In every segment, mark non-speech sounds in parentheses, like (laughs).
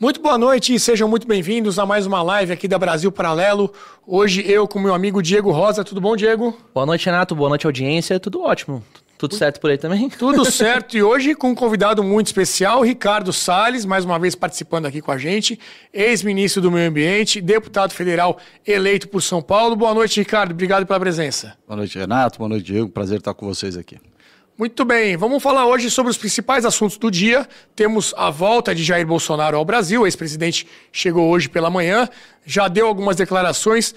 Muito boa noite e sejam muito bem-vindos a mais uma live aqui da Brasil Paralelo. Hoje eu com meu amigo Diego Rosa. Tudo bom, Diego? Boa noite, Renato. Boa noite, audiência. Tudo ótimo. Tudo certo por aí também? (laughs) Tudo certo. E hoje com um convidado muito especial, Ricardo Salles, mais uma vez participando aqui com a gente, ex-ministro do Meio Ambiente, deputado federal eleito por São Paulo. Boa noite, Ricardo. Obrigado pela presença. Boa noite, Renato. Boa noite, Diego. Prazer estar com vocês aqui. Muito bem, vamos falar hoje sobre os principais assuntos do dia. Temos a volta de Jair Bolsonaro ao Brasil. O ex-presidente chegou hoje pela manhã, já deu algumas declarações,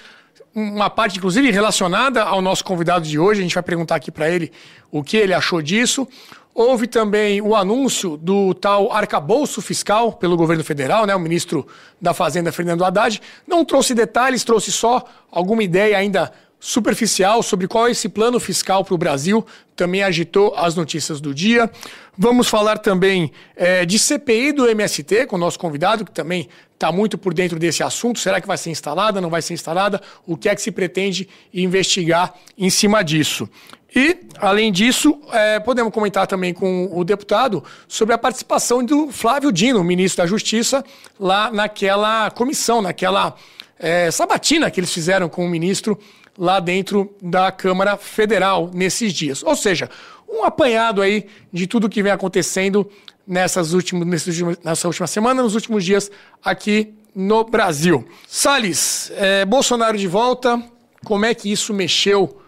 uma parte inclusive relacionada ao nosso convidado de hoje. A gente vai perguntar aqui para ele o que ele achou disso. Houve também o anúncio do tal arcabouço fiscal pelo governo federal, né? O ministro da Fazenda, Fernando Haddad, não trouxe detalhes, trouxe só alguma ideia ainda superficial sobre qual é esse plano fiscal para o Brasil, também agitou as notícias do dia. Vamos falar também é, de CPI do MST com o nosso convidado, que também está muito por dentro desse assunto. Será que vai ser instalada, não vai ser instalada? O que é que se pretende investigar em cima disso? E, além disso, é, podemos comentar também com o deputado sobre a participação do Flávio Dino, ministro da Justiça, lá naquela comissão, naquela é, sabatina que eles fizeram com o ministro lá dentro da Câmara Federal nesses dias. Ou seja, um apanhado aí de tudo que vem acontecendo nessas últimas, nessa última semana, nos últimos dias aqui no Brasil. Salles, é, Bolsonaro de volta, como é que isso mexeu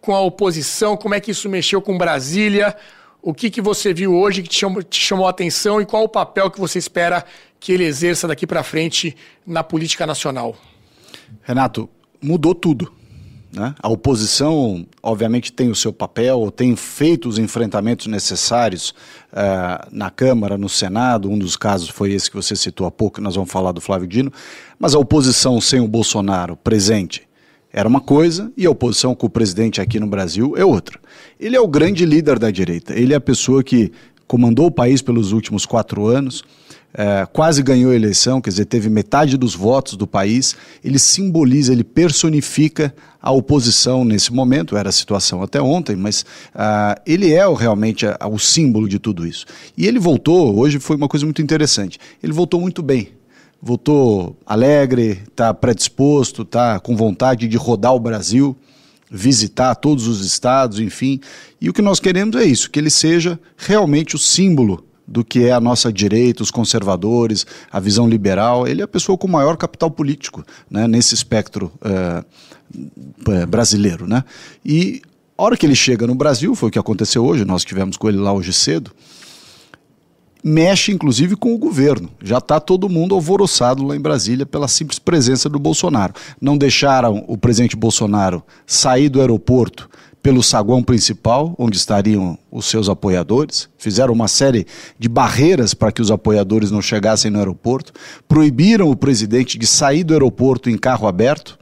com a oposição, como é que isso mexeu com Brasília? O que, que você viu hoje que te chamou, te chamou a atenção e qual o papel que você espera que ele exerça daqui para frente na política nacional? Renato, mudou tudo. Né? A oposição, obviamente, tem o seu papel, tem feito os enfrentamentos necessários uh, na Câmara, no Senado. Um dos casos foi esse que você citou há pouco, nós vamos falar do Flávio Dino. Mas a oposição sem o Bolsonaro presente era uma coisa e a oposição com o presidente aqui no Brasil é outra. Ele é o grande líder da direita, ele é a pessoa que comandou o país pelos últimos quatro anos é, quase ganhou a eleição, quer dizer, teve metade dos votos do país. Ele simboliza, ele personifica a oposição nesse momento, era a situação até ontem, mas uh, ele é realmente a, a, o símbolo de tudo isso. E ele voltou, hoje foi uma coisa muito interessante, ele voltou muito bem. Voltou alegre, está predisposto, está com vontade de rodar o Brasil, visitar todos os estados, enfim. E o que nós queremos é isso, que ele seja realmente o símbolo do que é a nossa direita, os conservadores, a visão liberal. Ele é a pessoa com maior capital político né, nesse espectro é, brasileiro. Né? E a hora que ele chega no Brasil, foi o que aconteceu hoje, nós estivemos com ele lá hoje cedo, mexe inclusive com o governo. Já está todo mundo alvoroçado lá em Brasília pela simples presença do Bolsonaro. Não deixaram o presidente Bolsonaro sair do aeroporto pelo saguão principal, onde estariam os seus apoiadores. Fizeram uma série de barreiras para que os apoiadores não chegassem no aeroporto. Proibiram o presidente de sair do aeroporto em carro aberto.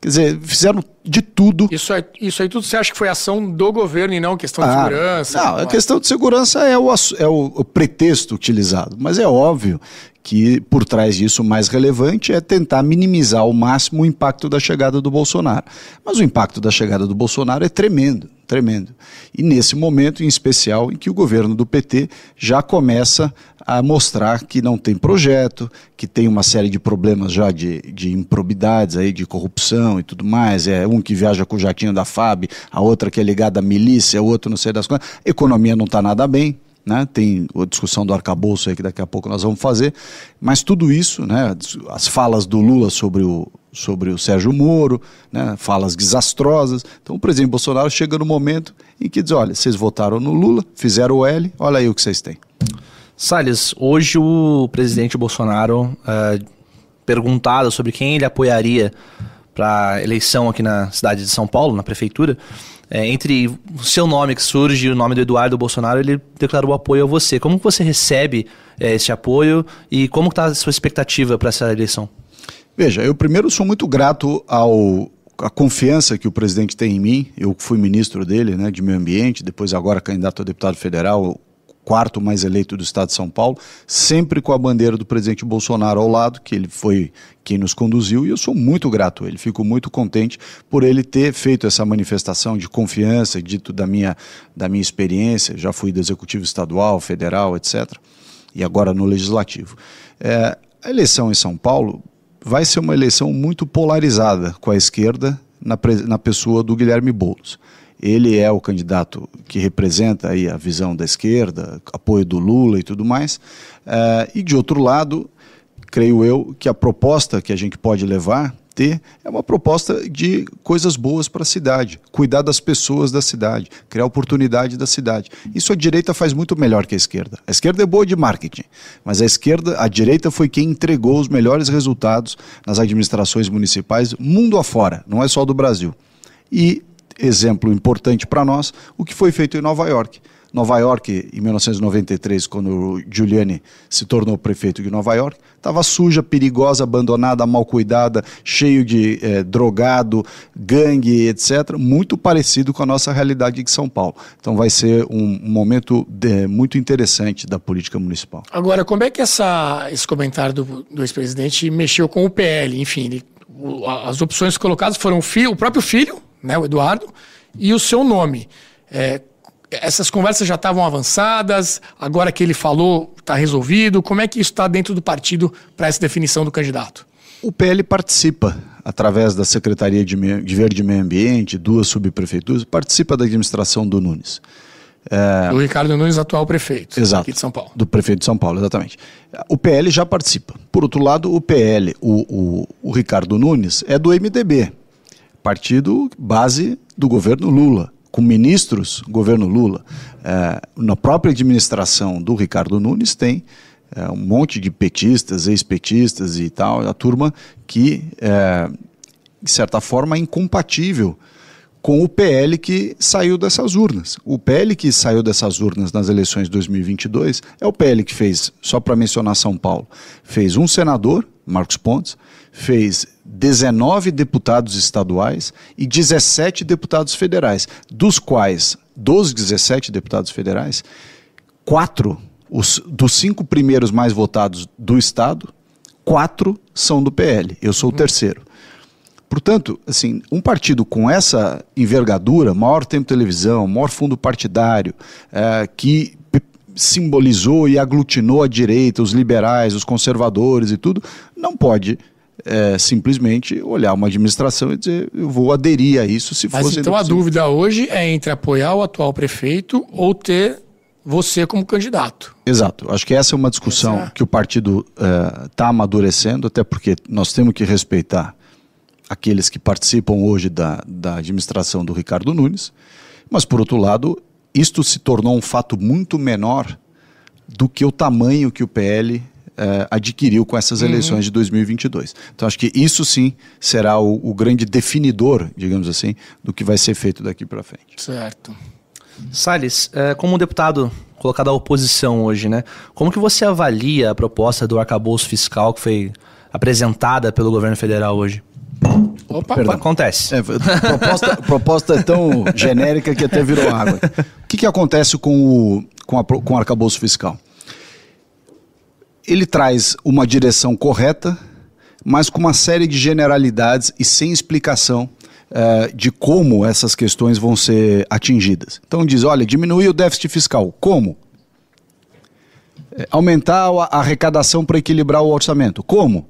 Quer dizer, fizeram de tudo. Isso, é, isso aí tudo você acha que foi ação do governo e não questão de ah, segurança? Não, a questão de segurança é o, é o pretexto utilizado. Mas é óbvio que por trás disso o mais relevante é tentar minimizar ao máximo o impacto da chegada do Bolsonaro. Mas o impacto da chegada do Bolsonaro é tremendo, tremendo. E nesse momento, em especial, em que o governo do PT já começa a mostrar que não tem projeto, que tem uma série de problemas já de, de improbidades aí, de corrupção e tudo mais. É um que viaja com o jatinho da FAB, a outra que é ligada à milícia, o outro não sei das coisas. Economia não está nada bem, né? tem a discussão do arcabouço aí que daqui a pouco nós vamos fazer, mas tudo isso, né? as falas do Lula sobre o, sobre o Sérgio Moro, né? falas desastrosas. Então o presidente Bolsonaro chega no momento em que diz: olha, vocês votaram no Lula, fizeram o L, olha aí o que vocês têm. Salles, hoje o presidente Bolsonaro, uh, perguntado sobre quem ele apoiaria para eleição aqui na cidade de São Paulo, na prefeitura, é, entre o seu nome que surge e o nome do Eduardo Bolsonaro, ele declarou apoio a você. Como você recebe é, esse apoio e como está a sua expectativa para essa eleição? Veja, eu primeiro sou muito grato ao a confiança que o presidente tem em mim. Eu fui ministro dele, né, de meio ambiente, depois agora candidato a deputado federal quarto mais eleito do estado de São Paulo, sempre com a bandeira do presidente Bolsonaro ao lado, que ele foi quem nos conduziu, e eu sou muito grato a ele, fico muito contente por ele ter feito essa manifestação de confiança, dito da minha, da minha experiência, já fui do executivo estadual, federal, etc., e agora no legislativo. É, A eleição em São Paulo vai ser uma eleição muito polarizada com a esquerda na, na pessoa do Guilherme Boulos. Ele é o candidato que representa aí a visão da esquerda, apoio do Lula e tudo mais. Uh, e de outro lado, creio eu que a proposta que a gente pode levar ter é uma proposta de coisas boas para a cidade, cuidar das pessoas da cidade, criar oportunidade da cidade. Isso a direita faz muito melhor que a esquerda. A esquerda é boa de marketing, mas a esquerda, a direita foi quem entregou os melhores resultados nas administrações municipais mundo afora, não é só do Brasil. E exemplo importante para nós, o que foi feito em Nova York. Nova York, em 1993, quando o Giuliani se tornou prefeito de Nova York, estava suja, perigosa, abandonada, mal cuidada, cheio de eh, drogado, gangue, etc. Muito parecido com a nossa realidade de São Paulo. Então vai ser um, momento de, muito interessante da política municipal. Agora, como é que essa, esse comentário do, do ex-presidente mexeu com o PL? Enfim, ele, as opções colocadas foram o, o próprio filho, né, o Eduardo, e o seu nome. É, essas conversas já estavam avançadas, agora que ele falou, está resolvido. Como é que isso está dentro do partido para essa definição do candidato? O PL participa, através da Secretaria de, de Verde e Meio Ambiente, duas subprefeituras, participa da administração do Nunes. É... Do Ricardo Nunes, atual prefeito Exato, aqui de São Paulo. Do prefeito de São Paulo, exatamente. O PL já participa. Por outro lado, o PL, o, o, o Ricardo Nunes, é do MDB, partido base do governo Lula com ministros, governo Lula, é, na própria administração do Ricardo Nunes tem é, um monte de petistas, ex-petistas e tal, a turma que, é, de certa forma, é incompatível com o PL que saiu dessas urnas. O PL que saiu dessas urnas nas eleições de 2022 é o PL que fez, só para mencionar São Paulo, fez um senador, Marcos Pontes, fez 19 deputados estaduais e 17 deputados federais, dos quais, dos 17 deputados federais, quatro, os, dos cinco primeiros mais votados do Estado, quatro são do PL. Eu sou o terceiro. Portanto, assim, um partido com essa envergadura, maior tempo de televisão, maior fundo partidário, é, que simbolizou e aglutinou a direita, os liberais, os conservadores e tudo, não pode é, simplesmente olhar uma administração e dizer eu vou aderir a isso se Mas fosse. Então a dúvida hoje é entre apoiar o atual prefeito ou ter você como candidato. Exato. Acho que essa é uma discussão é. que o partido está é, amadurecendo, até porque nós temos que respeitar aqueles que participam hoje da, da administração do Ricardo Nunes, mas por outro lado, isto se tornou um fato muito menor do que o tamanho que o PL uh, adquiriu com essas uhum. eleições de 2022. Então acho que isso sim será o, o grande definidor, digamos assim, do que vai ser feito daqui para frente. Certo. Salles, é, como deputado colocado à oposição hoje, né? Como que você avalia a proposta do arcabouço fiscal que foi apresentada pelo governo federal hoje? Opa, Perdão. acontece. É, (laughs) proposta, proposta é tão genérica que até virou água. O que, que acontece com o, com, a, com o arcabouço fiscal? Ele traz uma direção correta, mas com uma série de generalidades e sem explicação uh, de como essas questões vão ser atingidas. Então diz, olha, diminuir o déficit fiscal. Como? É, aumentar a arrecadação para equilibrar o orçamento. Como?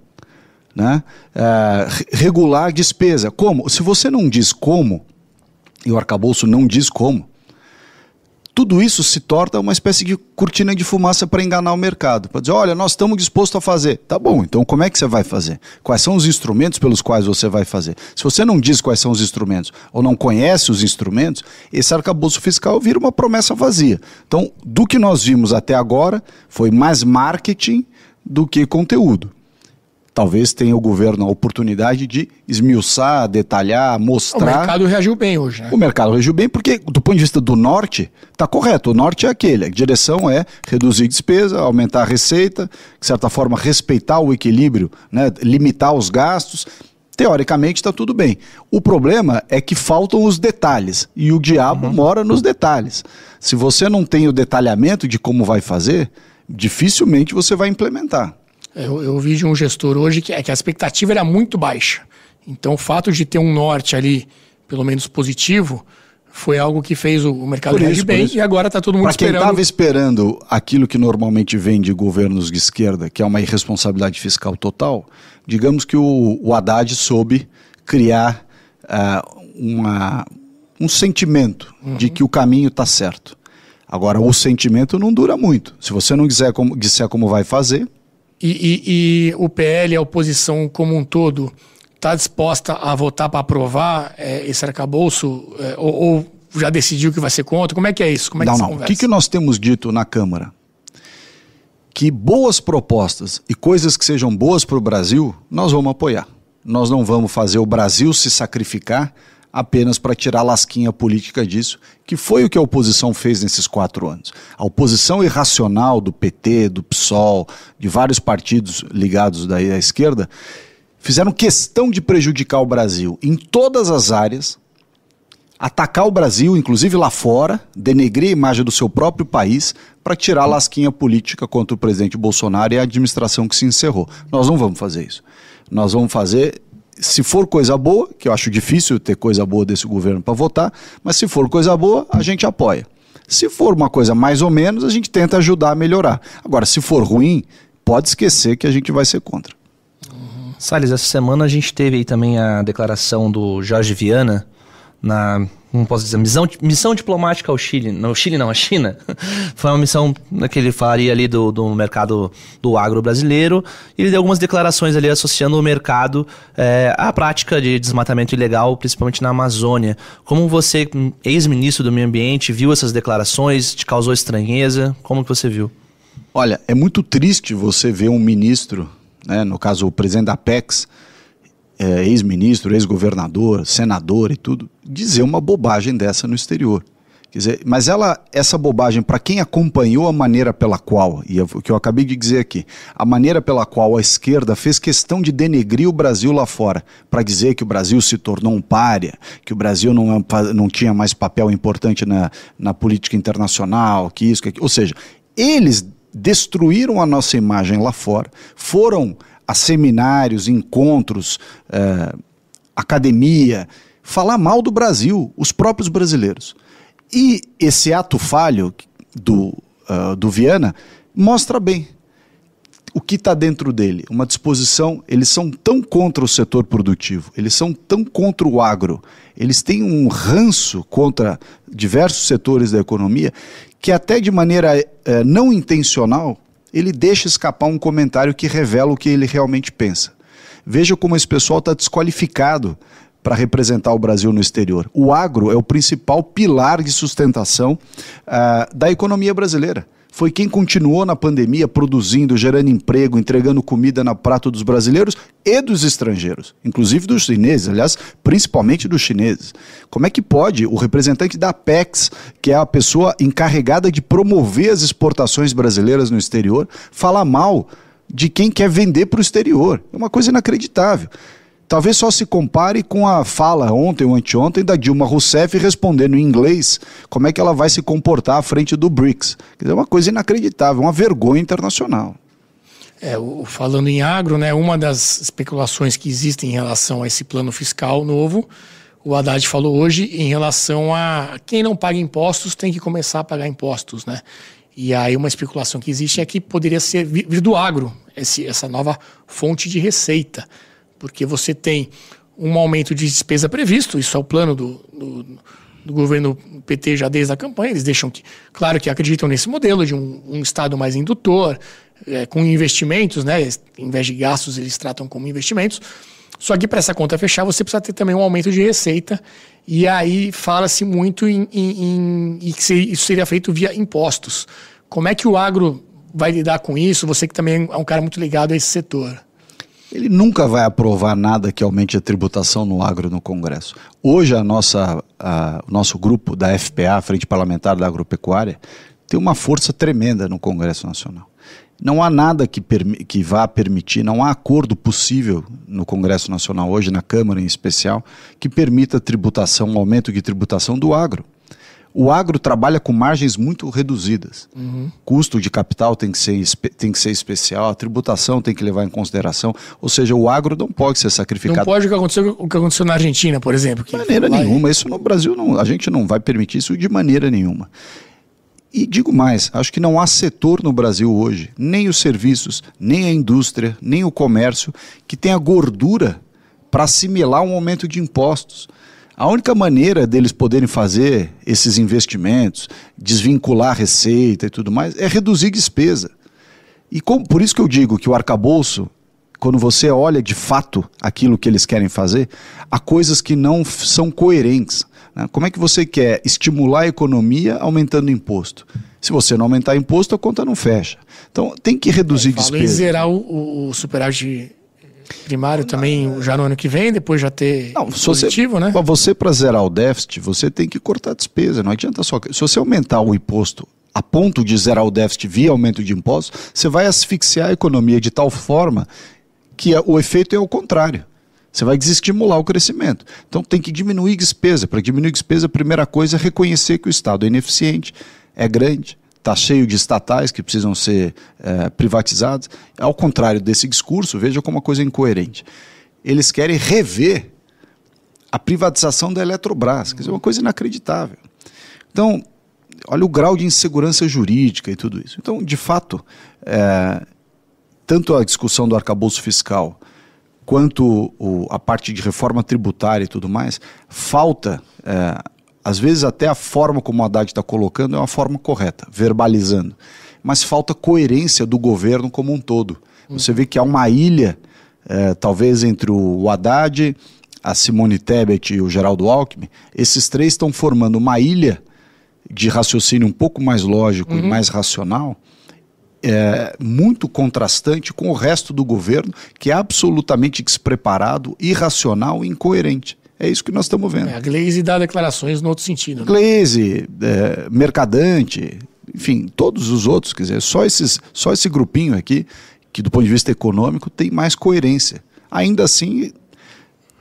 Né? Uh, regular a despesa. Como? Se você não diz como, e o arcabouço não diz como, tudo isso se torna uma espécie de cortina de fumaça para enganar o mercado. Para dizer, olha, nós estamos dispostos a fazer. Tá bom, então como é que você vai fazer? Quais são os instrumentos pelos quais você vai fazer? Se você não diz quais são os instrumentos ou não conhece os instrumentos, esse arcabouço fiscal vira uma promessa vazia. Então, do que nós vimos até agora, foi mais marketing do que conteúdo talvez tenha o governo a oportunidade de esmiuçar, detalhar, mostrar. O mercado reagiu bem hoje, né? O mercado reagiu bem porque, do ponto de vista do norte, está correto. O norte é aquele. A direção é reduzir despesa, aumentar a receita, de certa forma respeitar o equilíbrio, né? limitar os gastos. Teoricamente está tudo bem. O problema é que faltam os detalhes e o diabo uhum. mora nos detalhes. Se você não tem o detalhamento de como vai fazer, dificilmente você vai implementar. Eu, eu vi de um gestor hoje que, é que a expectativa era muito baixa. Então, o fato de ter um norte ali, pelo menos positivo, foi algo que fez o mercado por reagir bem e agora está todo mundo pra esperando. Para quem estava esperando aquilo que normalmente vem de governos de esquerda, que é uma irresponsabilidade fiscal total, digamos que o, o Haddad soube criar uh, uma, um sentimento uhum. de que o caminho está certo. Agora, o sentimento não dura muito. Se você não quiser como, disser como vai fazer. E, e, e o PL, a oposição como um todo, está disposta a votar para aprovar é, esse arcabouço? É, ou, ou, já decidiu que vai ser contra? Como é que é isso? Como é não, que não. O que, que nós temos dito na Câmara? Que boas propostas e coisas que sejam boas para o Brasil, nós vamos apoiar. Nós não vamos fazer o Brasil se sacrificar apenas para tirar lasquinha política disso, que foi o que a oposição fez nesses quatro anos. A oposição irracional do PT, do PSOL, de vários partidos ligados daí à esquerda, fizeram questão de prejudicar o Brasil em todas as áreas, atacar o Brasil, inclusive lá fora, denegrir a imagem do seu próprio país para tirar a lasquinha política contra o presidente Bolsonaro e a administração que se encerrou. Nós não vamos fazer isso. Nós vamos fazer se for coisa boa, que eu acho difícil ter coisa boa desse governo para votar, mas se for coisa boa, a gente apoia. Se for uma coisa mais ou menos, a gente tenta ajudar a melhorar. Agora, se for ruim, pode esquecer que a gente vai ser contra. Uhum. Salles, essa semana a gente teve aí também a declaração do Jorge Viana na como posso dizer, missão, missão diplomática ao Chile, não, Chile não, a China, (laughs) foi uma missão que ele faria ali do, do mercado do agro brasileiro, e ele deu algumas declarações ali associando o mercado é, à prática de desmatamento ilegal, principalmente na Amazônia. Como você, ex-ministro do meio ambiente, viu essas declarações, te causou estranheza, como que você viu? Olha, é muito triste você ver um ministro, né, no caso o presidente da PEX, é, ex-ministro, ex-governador, senador e tudo, dizer uma bobagem dessa no exterior. Quer dizer, mas ela, essa bobagem, para quem acompanhou a maneira pela qual, e é o que eu acabei de dizer aqui, a maneira pela qual a esquerda fez questão de denegrir o Brasil lá fora, para dizer que o Brasil se tornou um párea, que o Brasil não, não tinha mais papel importante na, na política internacional, que isso, que aquilo. Ou seja, eles destruíram a nossa imagem lá fora, foram a seminários, encontros, é, academia, falar mal do Brasil, os próprios brasileiros. E esse ato falho do, uh, do Viana mostra bem o que está dentro dele. Uma disposição, eles são tão contra o setor produtivo, eles são tão contra o agro, eles têm um ranço contra diversos setores da economia, que até de maneira uh, não intencional, ele deixa escapar um comentário que revela o que ele realmente pensa. Veja como esse pessoal está desqualificado para representar o Brasil no exterior. O agro é o principal pilar de sustentação uh, da economia brasileira foi quem continuou na pandemia produzindo, gerando emprego, entregando comida na prato dos brasileiros e dos estrangeiros, inclusive dos chineses, aliás, principalmente dos chineses. Como é que pode o representante da Apex, que é a pessoa encarregada de promover as exportações brasileiras no exterior, falar mal de quem quer vender para o exterior? É uma coisa inacreditável. Talvez só se compare com a fala ontem ou anteontem da Dilma Rousseff respondendo em inglês como é que ela vai se comportar à frente do BRICS. É uma coisa inacreditável, uma vergonha internacional. É, falando em agro, né, uma das especulações que existem em relação a esse plano fiscal novo, o Haddad falou hoje em relação a quem não paga impostos tem que começar a pagar impostos, né? E aí uma especulação que existe é que poderia ser vir do agro, esse, essa nova fonte de receita porque você tem um aumento de despesa previsto, isso é o plano do, do, do governo PT já desde a campanha, eles deixam que, claro que acreditam nesse modelo de um, um Estado mais indutor, é, com investimentos, né, em vez de gastos eles tratam como investimentos, só que para essa conta fechar você precisa ter também um aumento de receita, e aí fala-se muito em, em, em, em que isso seria feito via impostos. Como é que o agro vai lidar com isso? Você que também é um cara muito ligado a esse setor. Ele nunca vai aprovar nada que aumente a tributação no agro no Congresso. Hoje, a nossa, a, o nosso grupo da FPA, Frente Parlamentar da Agropecuária, tem uma força tremenda no Congresso Nacional. Não há nada que, que vá permitir, não há acordo possível no Congresso Nacional hoje, na Câmara em especial, que permita tributação, um aumento de tributação do agro. O agro trabalha com margens muito reduzidas. Uhum. Custo de capital tem que, ser, tem que ser especial, a tributação tem que levar em consideração. Ou seja, o agro não pode ser sacrificado. Não pode o que aconteceu, o que aconteceu na Argentina, por exemplo. De maneira nenhuma. Isso no Brasil, não, a gente não vai permitir isso de maneira nenhuma. E digo mais, acho que não há setor no Brasil hoje, nem os serviços, nem a indústria, nem o comércio, que tenha gordura para assimilar um aumento de impostos. A única maneira deles poderem fazer esses investimentos, desvincular receita e tudo mais, é reduzir despesa. E como, por isso que eu digo que o arcabouço, quando você olha de fato aquilo que eles querem fazer, há coisas que não são coerentes. Né? Como é que você quer estimular a economia aumentando imposto? Se você não aumentar imposto, a conta não fecha. Então tem que reduzir despesa. Em zerar o, o superávit primário também já no ano que vem, depois já ter não, positivo, você, né? Para você, para zerar o déficit, você tem que cortar a despesa. Não adianta só. Se você aumentar o imposto a ponto de zerar o déficit via aumento de impostos, você vai asfixiar a economia de tal forma que o efeito é o contrário. Você vai desestimular o crescimento. Então tem que diminuir despesa. Para diminuir despesa, a primeira coisa é reconhecer que o Estado é ineficiente, é grande, está cheio de estatais que precisam ser é. Ao contrário desse discurso, veja como uma coisa incoerente. Eles querem rever a privatização da Eletrobras, quer dizer, uma coisa inacreditável. Então, olha o grau de insegurança jurídica e tudo isso. Então, de fato, é, tanto a discussão do arcabouço fiscal quanto o, a parte de reforma tributária e tudo mais, falta é, às vezes até a forma como o Haddad está colocando é uma forma correta, verbalizando. Mas falta coerência do governo como um todo. Você vê que há uma ilha, é, talvez entre o Haddad, a Simone Tebet e o Geraldo Alckmin, esses três estão formando uma ilha de raciocínio um pouco mais lógico uhum. e mais racional, é, muito contrastante com o resto do governo, que é absolutamente despreparado, irracional e incoerente. É isso que nós estamos vendo. É, a Glaze dá declarações no outro sentido. Né? Glaze, é, Mercadante, enfim, todos os outros, quer dizer, só, esses, só esse grupinho aqui, que do ponto de vista econômico tem mais coerência. Ainda assim,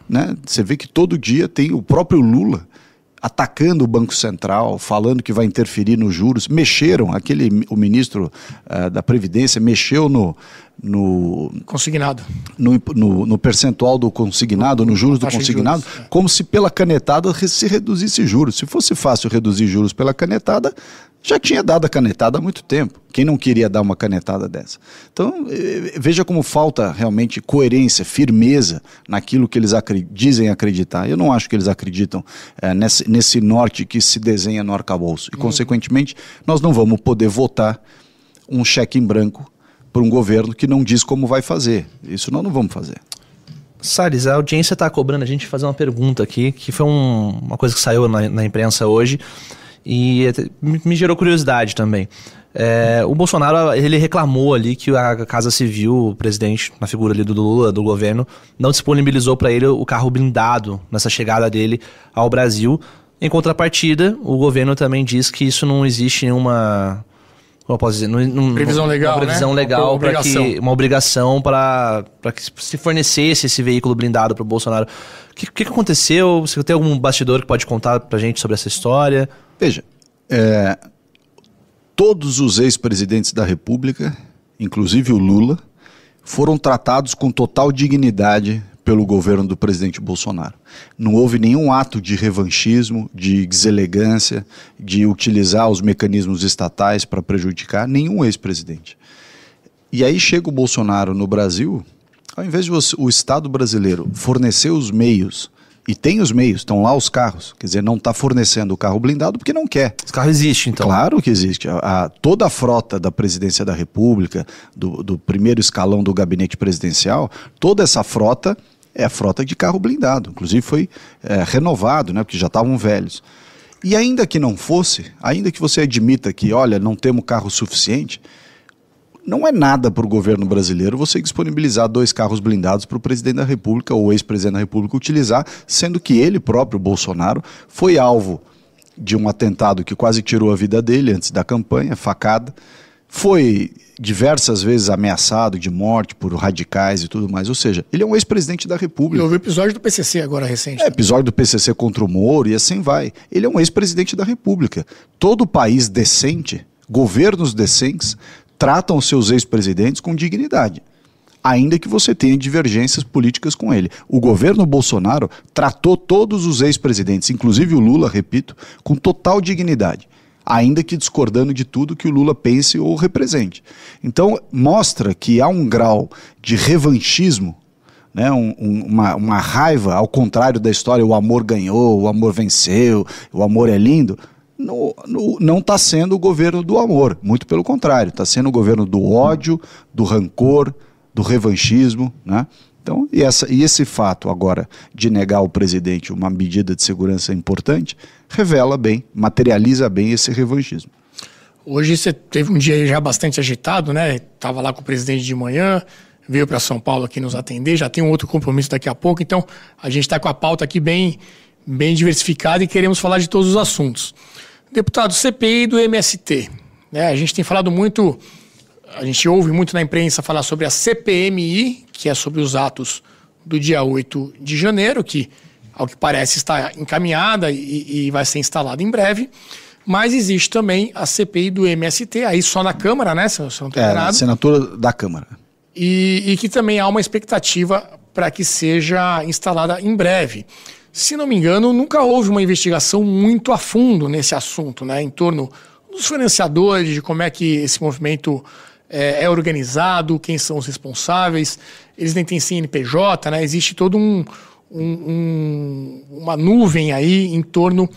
né, você vê que todo dia tem o próprio Lula atacando o Banco Central, falando que vai interferir nos juros, mexeram, aquele o ministro uh, da Previdência mexeu no, no consignado, no, no, no percentual do consignado, nos juros do consignado, juros, é. como se pela canetada se reduzisse juros. Se fosse fácil reduzir juros pela canetada, já tinha dado a canetada há muito tempo. Quem não queria dar uma canetada dessa? Então, eh, veja como falta realmente coerência, firmeza naquilo que eles acri dizem acreditar. Eu não acho que eles acreditam é, nesse, nesse norte que se desenha no arcabouço. E, uhum. consequentemente, nós não vamos poder votar um cheque em branco para um governo que não diz como vai fazer. Isso nós não vamos fazer. Salles, a audiência está cobrando a gente fazer uma pergunta aqui, que foi um, uma coisa que saiu na, na imprensa hoje e me gerou curiosidade também. É, o Bolsonaro ele reclamou ali que a Casa Civil, o presidente, na figura ali do Lula, do governo, não disponibilizou para ele o carro blindado nessa chegada dele ao Brasil. Em contrapartida, o governo também diz que isso não existe nenhuma como posso dizer, num, previsão legal, uma previsão né? legal para que uma obrigação para que se fornecesse esse veículo blindado para o Bolsonaro. O que, que, aconteceu? Você tem algum bastidor que pode contar para gente sobre essa história? Veja, é, todos os ex-presidentes da República, inclusive o Lula, foram tratados com total dignidade pelo governo do presidente Bolsonaro. Não houve nenhum ato de revanchismo, de deselegância, de utilizar os mecanismos estatais para prejudicar nenhum ex-presidente. E aí chega o Bolsonaro no Brasil, ao invés de o Estado brasileiro fornecer os meios e tem os meios, estão lá os carros. Quer dizer, não está fornecendo o carro blindado porque não quer. Esse carro existe, então? Claro que existe. A, a, toda a frota da presidência da República, do, do primeiro escalão do gabinete presidencial, toda essa frota é a frota de carro blindado. Inclusive foi é, renovado, né, porque já estavam velhos. E ainda que não fosse, ainda que você admita que, olha, não temos carro suficiente, não é nada para o governo brasileiro você disponibilizar dois carros blindados para o presidente da República ou ex-presidente da República utilizar, sendo que ele próprio, Bolsonaro, foi alvo de um atentado que quase tirou a vida dele antes da campanha, facada. Foi diversas vezes ameaçado de morte por radicais e tudo mais. Ou seja, ele é um ex-presidente da República. Houve episódio do PCC agora recente. É, episódio do PCC contra o Moro e assim vai. Ele é um ex-presidente da República. Todo país decente, governos decentes, tratam seus ex-presidentes com dignidade. Ainda que você tenha divergências políticas com ele. O governo Bolsonaro tratou todos os ex-presidentes, inclusive o Lula, repito, com total dignidade ainda que discordando de tudo que o Lula pense ou represente. Então, mostra que há um grau de revanchismo, né, um, um, uma, uma raiva, ao contrário da história, o amor ganhou, o amor venceu, o amor é lindo. No, no, não está sendo o governo do amor, muito pelo contrário, está sendo o governo do ódio, do rancor, do revanchismo. Né? Então, e, essa, e esse fato agora de negar ao presidente uma medida de segurança importante revela bem, materializa bem esse revanchismo. Hoje você teve um dia já bastante agitado, né? Estava lá com o presidente de manhã, veio para São Paulo aqui nos atender, já tem um outro compromisso daqui a pouco, então a gente está com a pauta aqui bem, bem diversificada e queremos falar de todos os assuntos. Deputado, CPI do MST. Né? A gente tem falado muito a gente ouve muito na imprensa falar sobre a CPMI, que é sobre os atos do dia 8 de janeiro, que, ao que parece, está encaminhada e, e vai ser instalada em breve. Mas existe também a CPI do MST, aí só na Câmara, né? Se eu não estou é, senatura da Câmara. E, e que também há uma expectativa para que seja instalada em breve. Se não me engano, nunca houve uma investigação muito a fundo nesse assunto, né? Em torno dos financiadores, de como é que esse movimento é, é, organizado, quem são os responsáveis, eles nem têm CNPJ, né? Existe todo um, um, um, uma nuvem aí em torno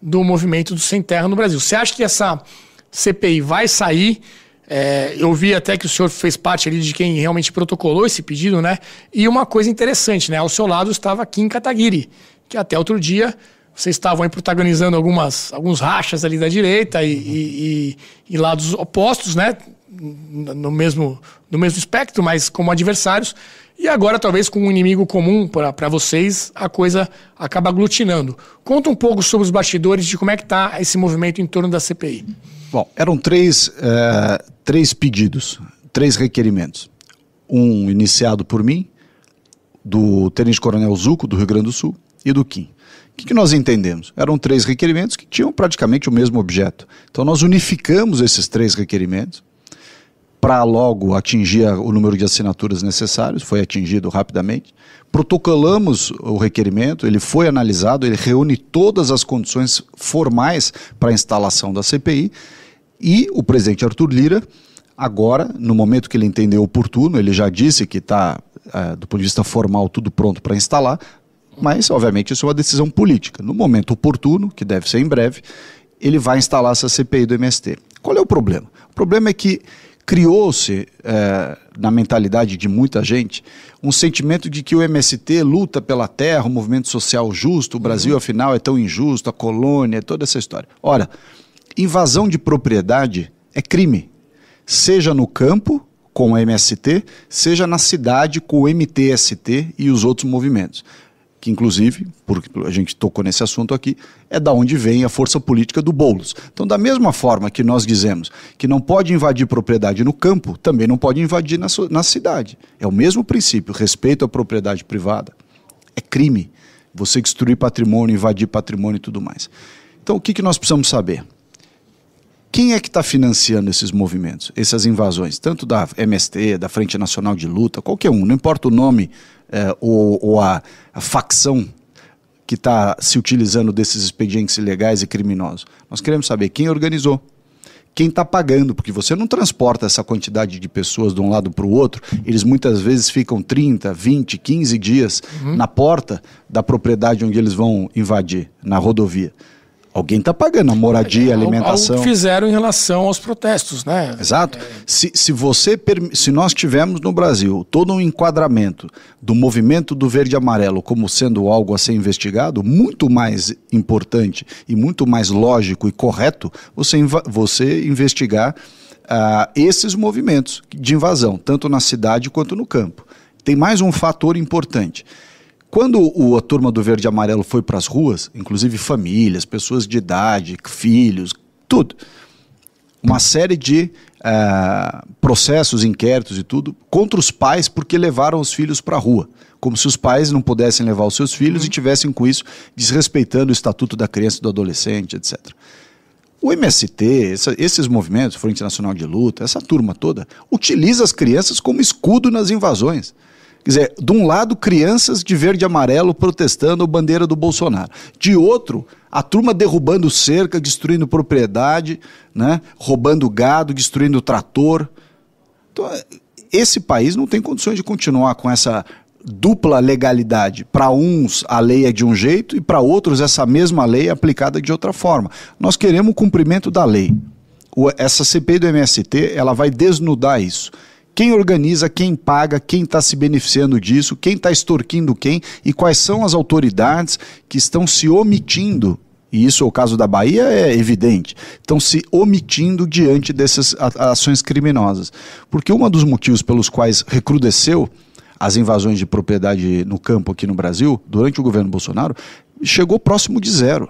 do movimento do Sem Terra no Brasil. Você acha que essa CPI vai sair? É, eu vi até que o senhor fez parte ali de quem realmente protocolou esse pedido, né? E uma coisa interessante, né? Ao seu lado estava Kim Kataguiri, que até outro dia vocês estavam aí protagonizando algumas, alguns rachas ali da direita e, e, e, e lados opostos, né? No mesmo, no mesmo espectro, mas como adversários. E agora, talvez com um inimigo comum para vocês, a coisa acaba aglutinando. Conta um pouco sobre os bastidores de como é que está esse movimento em torno da CPI. Bom, eram três, uh, três pedidos, três requerimentos. Um iniciado por mim, do Tenente Coronel Zuco, do Rio Grande do Sul, e do Kim. O que, que, nós entendemos? Eram três requerimentos que tinham praticamente o mesmo objeto. Então nós unificamos esses três requerimentos para logo atingir o número de assinaturas necessários, foi atingido rapidamente. Protocolamos o requerimento, ele foi analisado, ele reúne todas as condições formais para a instalação da CPI e o presidente Arthur Lira, agora, no momento que ele entendeu oportuno, ele já disse que está, é, do ponto de vista formal, tudo pronto para instalar, mas, obviamente, isso é uma decisão política. No momento oportuno, que deve ser em breve, ele vai instalar essa CPI do MST. Qual é o problema? O problema é que criou-se é, na mentalidade de muita gente um sentimento de que o MST luta pela terra, o movimento social justo, o Brasil uhum. afinal é tão injusto, a colônia, toda essa história. Ora, invasão de propriedade é crime, seja no campo com o MST, seja na cidade com o MTST e os outros movimentos que inclusive, porque a gente tocou nesse assunto aqui, é da onde vem a força política do Boulos. Então, da mesma forma que nós dizemos que não pode invadir propriedade no campo, também não pode invadir na, na cidade. É o mesmo princípio, respeito à propriedade privada. É crime você destruir patrimônio, invadir patrimônio e tudo mais. Então, o que, que nós precisamos saber? Quem é que está financiando esses movimentos, essas invasões? Tanto da MST, da Frente Nacional de Luta, qualquer um, não importa o nome é, ou, ou a, a facção que está se utilizando desses expedientes ilegais e criminosos. Nós queremos saber quem organizou, quem está pagando, porque você não transporta essa quantidade de pessoas de um lado para o outro, eles muitas vezes ficam 30, 20, 15 dias uhum. na porta da propriedade onde eles vão invadir, na rodovia. Alguém está pagando a moradia, a alimentação. Algo fizeram em relação aos protestos, né? Exato. É... Se, se, você, se nós tivermos no Brasil todo um enquadramento do movimento do verde e amarelo como sendo algo a ser investigado, muito mais importante e muito mais lógico e correto você, você investigar uh, esses movimentos de invasão, tanto na cidade quanto no campo. Tem mais um fator importante. Quando o, a turma do Verde e Amarelo foi para as ruas, inclusive famílias, pessoas de idade, filhos, tudo, uma série de uh, processos, inquéritos e tudo contra os pais porque levaram os filhos para a rua. Como se os pais não pudessem levar os seus filhos uhum. e tivessem com isso desrespeitando o estatuto da criança e do adolescente, etc. O MST, essa, esses movimentos, Frente Nacional de Luta, essa turma toda, utiliza as crianças como escudo nas invasões. Quer dizer, de um lado, crianças de verde e amarelo protestando a bandeira do Bolsonaro. De outro, a turma derrubando cerca, destruindo propriedade, né? roubando gado, destruindo trator. Então, esse país não tem condições de continuar com essa dupla legalidade. Para uns a lei é de um jeito e para outros essa mesma lei é aplicada de outra forma. Nós queremos o cumprimento da lei. Essa CPI do MST ela vai desnudar isso. Quem organiza, quem paga, quem está se beneficiando disso, quem está extorquindo quem e quais são as autoridades que estão se omitindo e isso é o caso da Bahia é evidente, estão se omitindo diante dessas ações criminosas. Porque um dos motivos pelos quais recrudesceu as invasões de propriedade no campo aqui no Brasil, durante o governo Bolsonaro, chegou próximo de zero.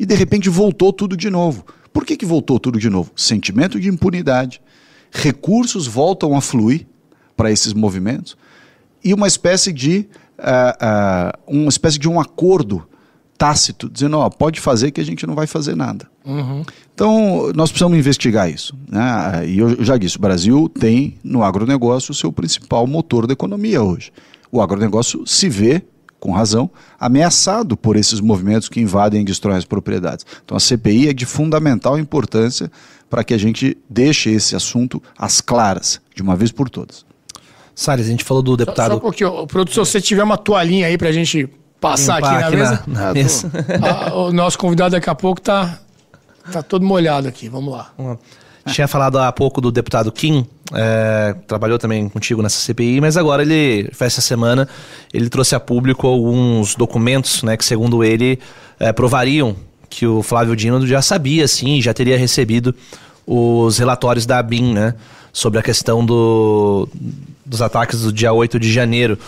E de repente voltou tudo de novo. Por que, que voltou tudo de novo? Sentimento de impunidade, recursos voltam a fluir para esses movimentos e uma espécie de uh, uh, uma espécie de um acordo tácito, dizendo, ó, pode fazer que a gente não vai fazer nada. Uhum. Então, nós precisamos investigar isso. Né? E eu já disse, o Brasil tem no agronegócio o seu principal motor da economia hoje. O agronegócio se vê, com razão, ameaçado por esses movimentos que invadem e destroem as propriedades. Então, a CPI é de fundamental importância para que a gente deixe esse assunto às claras, de uma vez por todas. Salles, a gente falou do deputado. Só, só um pouquinho, produtor, se você tiver uma toalhinha aí para a gente passar aqui na aqui mesa. Na, na mesa. (laughs) Ah, o nosso convidado daqui a pouco tá, tá todo molhado aqui. Vamos lá. Tinha falado há pouco do deputado Kim, é, trabalhou também contigo nessa CPI, mas agora ele, essa semana, ele trouxe a público alguns documentos, né, que segundo ele é, provariam que o Flávio Dino já sabia, sim, já teria recebido os relatórios da ABIN, né, sobre a questão do, dos ataques do dia 8 de janeiro.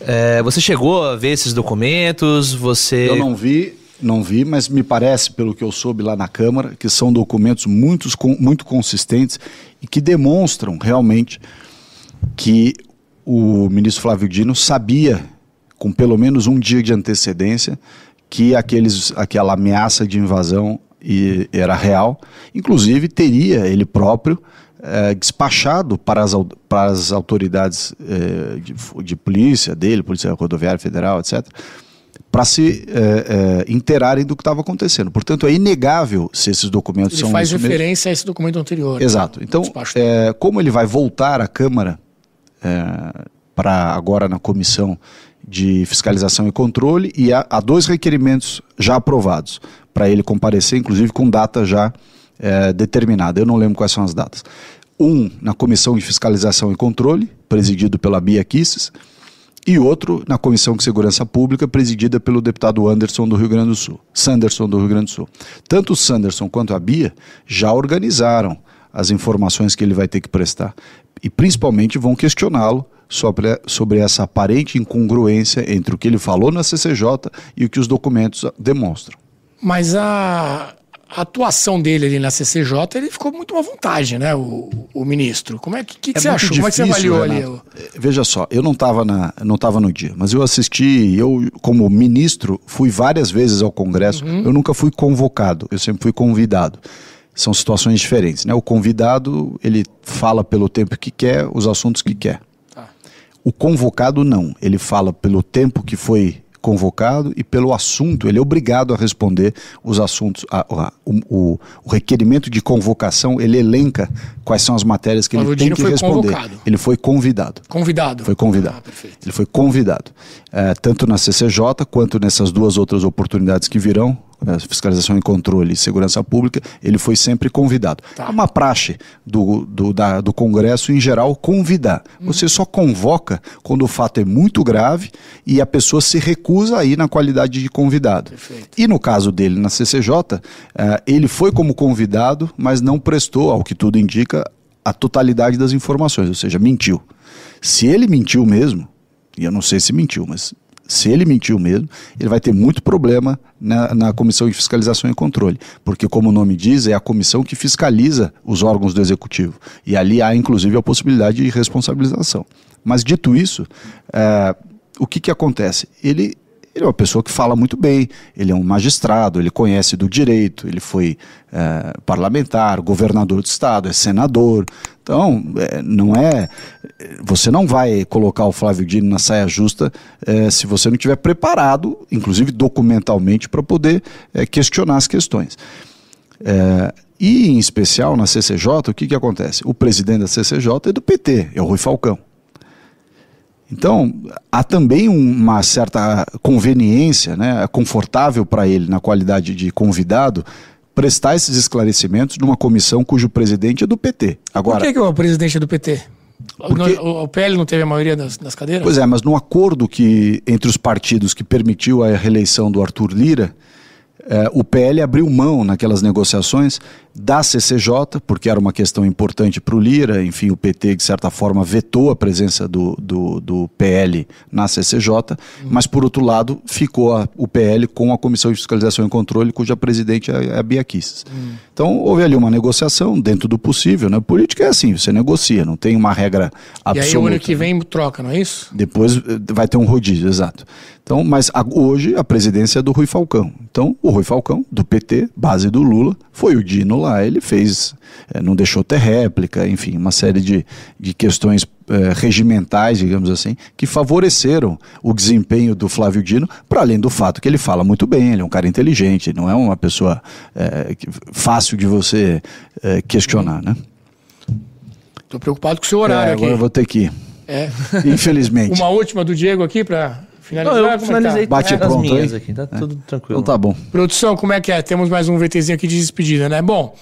É, você chegou a ver esses documentos? Você. Eu não vi, não vi, mas me parece, pelo que eu soube lá na Câmara, que são documentos muito, muito consistentes e que demonstram realmente que o ministro Flávio Dino sabia, com pelo menos um dia de antecedência, que aqueles, aquela ameaça de invasão era real. Inclusive, teria ele próprio é, despachado para as, para as autoridades é, de, de, polícia dele, Polícia Rodoviária Federal, etc., para se é, é, interarem do que estava acontecando. Portanto, é inegável se esses documentos ele são. Faz referência mesmo. a esse documento anterior. Exato. Então, é, como ele vai voltar à Câmara é, para agora na comissão de fiscalização e controle, e há, há dois requerimentos já aprovados para ele comparecer, inclusive com data já é, determinada. Eu não lembro quais são as datas. Um na Comissão de Fiscalização e Controle, presidido pela Bia Kisses, e outro na Comissão de Segurança Pública, presidida pelo deputado Anderson do Rio Grande do Sul, Sanderson do Rio Grande do Sul. Tanto o Sanderson quanto a Bia já organizaram as informações que ele vai ter que prestar e principalmente vão questioná-lo sobre, sobre essa aparente incongruência entre o que ele falou na CCJ e o que os documentos demonstram. Mas a, a atuação dele ali na CCJ, ele ficou muito à vontade, né, o, o ministro. Como é que, que, que é você achou? Difícil, Como é que você avaliou Renato. ali? É, veja só, eu não estava não tava no dia, mas eu assisti, eu como ministro fui várias vezes ao Congresso, uhum. eu nunca fui convocado, eu sempre fui convidado. São situações diferentes, né? O convidado, ele fala pelo tempo que quer, os assuntos que quer. Ah. O convocado não, ele fala pelo tempo que foi convocado e pelo assunto, ele é obrigado a responder os assuntos. A, a, o, o, requerimento de convocação, ele elenca quais são as matérias que ele tem que responder. Convocado. Ele foi convidado. Convidado. Foi convidado. Ah, ele foi convidado. É, tanto na CCJ quanto nessas duas outras oportunidades que virão, fiscalização e controle e segurança pública, ele foi sempre convidado. Tá. É uma praxe do, do, da, do Congresso, em geral, convidar. Hum. Você só convoca quando o fato é muito grave e a pessoa se recusa a ir na qualidade de convidado. Perfeito. E no caso dele, na CCJ, uh, eh, ele foi como convidado, mas não prestou, ao que tudo indica, a totalidade das informações, ou seja, mentiu. Se ele mentiu mesmo, e eu não sei se mentiu, mas Se ele mentiu mesmo, ele vai ter muito problema na, na Comissão de Fiscalização e Controle, porque, como o nome diz, é a comissão que fiscaliza os órgãos do Executivo. E ali há, inclusive, a possibilidade de responsabilização. Mas, dito isso, é, o que, que acontece? Ele ele é uma pessoa que fala muito bem, ele é um magistrado, ele conhece do direito, ele foi é, parlamentar, governador do estado, é senador. Então, é, não é. Você não vai colocar o Flávio Dino na saia justa é, se você não estiver preparado, inclusive documentalmente, para poder questionar as questões. E, em especial, na CCJ, o que, que acontece? O presidente da CCJ é do PT, é o Rui Falcão. Então, há também uma certa conveniência, né, confortável para ele, na qualidade de convidado, prestar esses esclarecimentos numa comissão cujo presidente é do PT. Agora, Por que, que o presidente é do PT? Porque, o, o PL não teve a maioria das, das cadeiras? Pois é, mas no acordo que entre os partidos que permitiu a reeleição do Arthur Lira, é, o PL abriu mão naquelas negociações da CCJ, porque era uma questão importante para o Lira, enfim, o PT, de certa forma, vetou a presença do, do, do PL na CCJ, uhum. mas, por outro lado, ficou a, o PL com a Comissão de Fiscalização e Controle, cuja presidente é a Bia Kicis. Uhum. Então, houve ali uma negociação dentro do possível, né? Política é assim, você negocia, não tem uma regra absoluta. E aí, o ano que vem troca, não é isso? Depois eh, vai ter um rodízio, exato. Então, mas a, hoje a presidência é do Rui Falcão. Então, o Rui Falcão, do PT, base do Lula, foi o Dino lá, ele fez, é, não deixou ter réplica, enfim, uma série de, de questões é, regimentais, digamos assim, que favoreceram o desempenho do Flávio Dino, para além do fato que ele fala muito bem, ele é um cara inteligente, não é uma pessoa é, fácil de você questionar, né? Estou preocupado com o seu horário é, agora aqui. eu vou ter que ir. É. Infelizmente. Uma última do Diego aqui para finalizar? Não, eu finalizei tá? Bate pronto minhas aqui, tá é. tudo tranquilo. Então tá bom. Produção, como é que é? Temos mais um VTzinho aqui de despedida, né? Bom,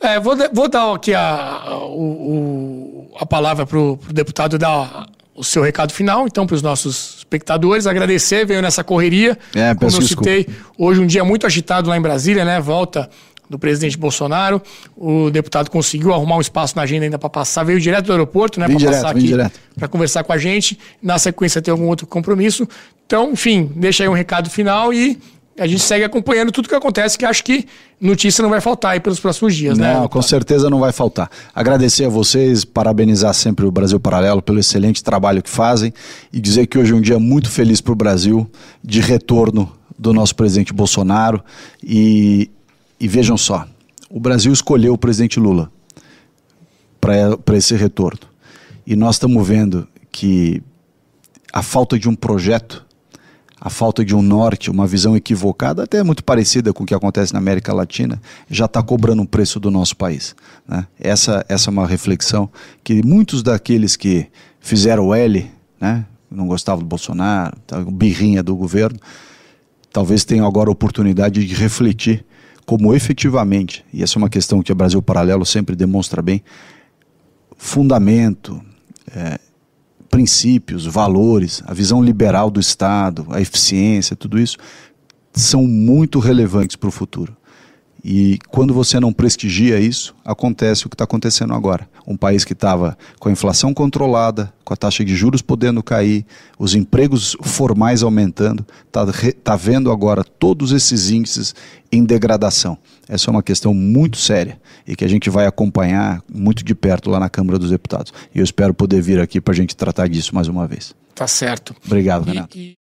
é, vou, vou dar aqui a, a, o, a palavra para o deputado dar o seu recado final, então, para os nossos espectadores. Agradecer, veio nessa correria. É, como eu citei, hoje um dia muito agitado lá em Brasília, né? Volta do presidente Bolsonaro. O deputado conseguiu arrumar um espaço na agenda ainda para passar, veio direto do aeroporto, né? Para passar aqui para conversar com a gente. Na sequência, ter algum outro compromisso. Então, enfim, deixa aí um recado final e a gente segue acompanhando tudo que acontece, que acho que notícia não vai faltar aí pelos próximos dias, não, né? Não, com certeza não vai faltar. Agradecer a vocês, parabenizar sempre o Brasil Paralelo pelo excelente trabalho que fazem e dizer que hoje é um dia muito feliz para o Brasil de retorno do nosso presidente Bolsonaro e e vejam só, o Brasil escolheu o presidente Lula para esse retorno. E nós estamos vendo que a falta de um projeto, a falta de um norte, uma visão equivocada, até muito parecida com o que acontece na América Latina, já está cobrando um preço do nosso país. Né? Essa, essa é uma reflexão que muitos daqueles que fizeram L, né, não gostavam do Bolsonaro, birrinha do governo, talvez tenham agora a oportunidade de refletir como efetivamente, e essa é uma questão que o Brasil Paralelo sempre demonstra bem, fundamento, é, princípios, valores, a visão liberal do Estado, a eficiência, tudo isso, são muito relevantes para o futuro. E quando você não prestigia isso, acontece o que está acontecendo agora. Um país que estava com a inflação controlada, com a taxa de juros podendo cair, os empregos formais aumentando, está tá vendo agora todos esses índices em degradação. Essa é uma questão muito séria e que a gente vai acompanhar muito de perto lá na Câmara dos Deputados. E eu espero poder vir aqui para a gente tratar disso mais uma vez. Tá certo. Obrigado, Renato. E, e...